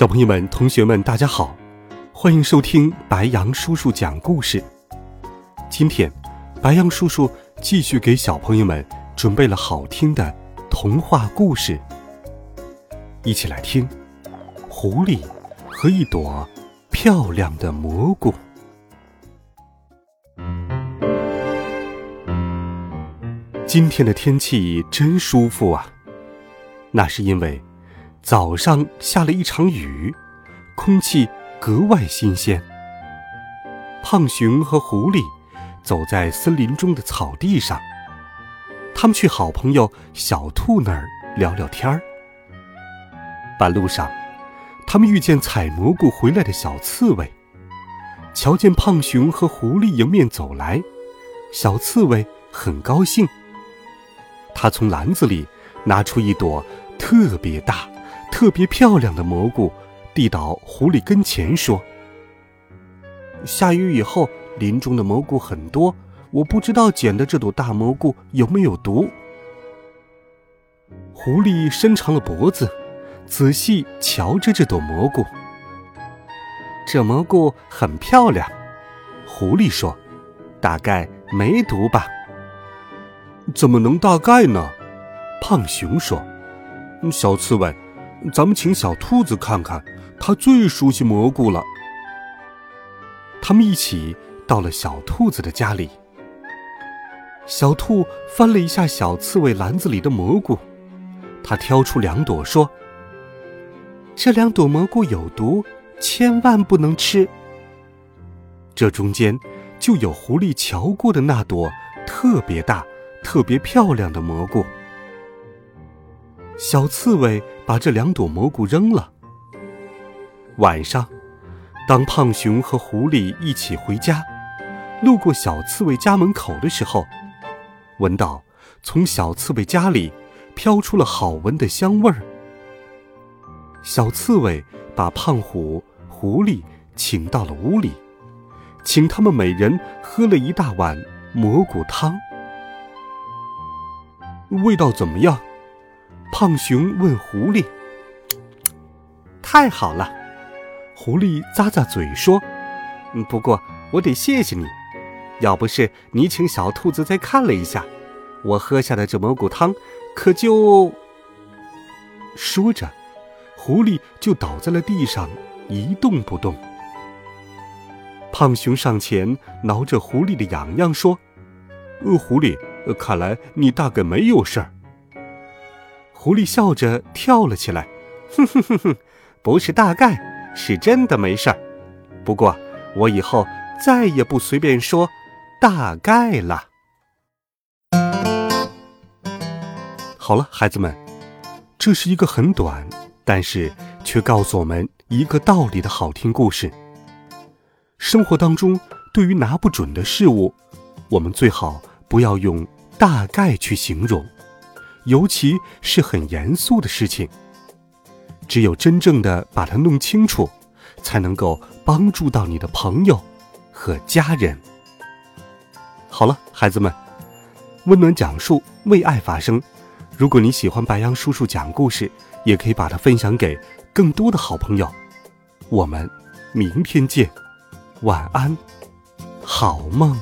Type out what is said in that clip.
小朋友们、同学们，大家好，欢迎收听白羊叔叔讲故事。今天，白羊叔叔继续给小朋友们准备了好听的童话故事，一起来听《狐狸和一朵漂亮的蘑菇》。今天的天气真舒服啊，那是因为。早上下了一场雨，空气格外新鲜。胖熊和狐狸走在森林中的草地上，他们去好朋友小兔那儿聊聊天儿。半路上，他们遇见采蘑菇回来的小刺猬，瞧见胖熊和狐狸迎面走来，小刺猬很高兴。他从篮子里拿出一朵特别大。特别漂亮的蘑菇，递到狐狸跟前说：“下雨以后，林中的蘑菇很多，我不知道捡的这朵大蘑菇有没有毒。”狐狸伸长了脖子，仔细瞧着这朵蘑菇。这蘑菇很漂亮，狐狸说：“大概没毒吧？”怎么能大概呢？胖熊说：“小刺猬。”咱们请小兔子看看，它最熟悉蘑菇了。他们一起到了小兔子的家里。小兔翻了一下小刺猬篮子里的蘑菇，它挑出两朵说：“这两朵蘑菇有毒，千万不能吃。”这中间就有狐狸瞧过的那朵特别大、特别漂亮的蘑菇。小刺猬把这两朵蘑菇扔了。晚上，当胖熊和狐狸一起回家，路过小刺猬家门口的时候，闻到从小刺猬家里飘出了好闻的香味儿。小刺猬把胖虎、狐狸请到了屋里，请他们每人喝了一大碗蘑菇汤。味道怎么样？胖熊问狐狸：“太好了！”狐狸咂咂嘴说：“不过我得谢谢你，要不是你请小兔子再看了一下，我喝下的这蘑菇汤可就……”说着，狐狸就倒在了地上，一动不动。胖熊上前挠着狐狸的痒痒说：“呃，狐狸，呃看来你大概没有事儿。”狐狸笑着跳了起来，哼哼哼哼，不是大概，是真的没事儿。不过我以后再也不随便说大概了。好了，孩子们，这是一个很短，但是却告诉我们一个道理的好听故事。生活当中，对于拿不准的事物，我们最好不要用大概去形容。尤其是很严肃的事情，只有真正的把它弄清楚，才能够帮助到你的朋友和家人。好了，孩子们，温暖讲述，为爱发声。如果你喜欢白羊叔叔讲故事，也可以把它分享给更多的好朋友。我们明天见，晚安，好梦。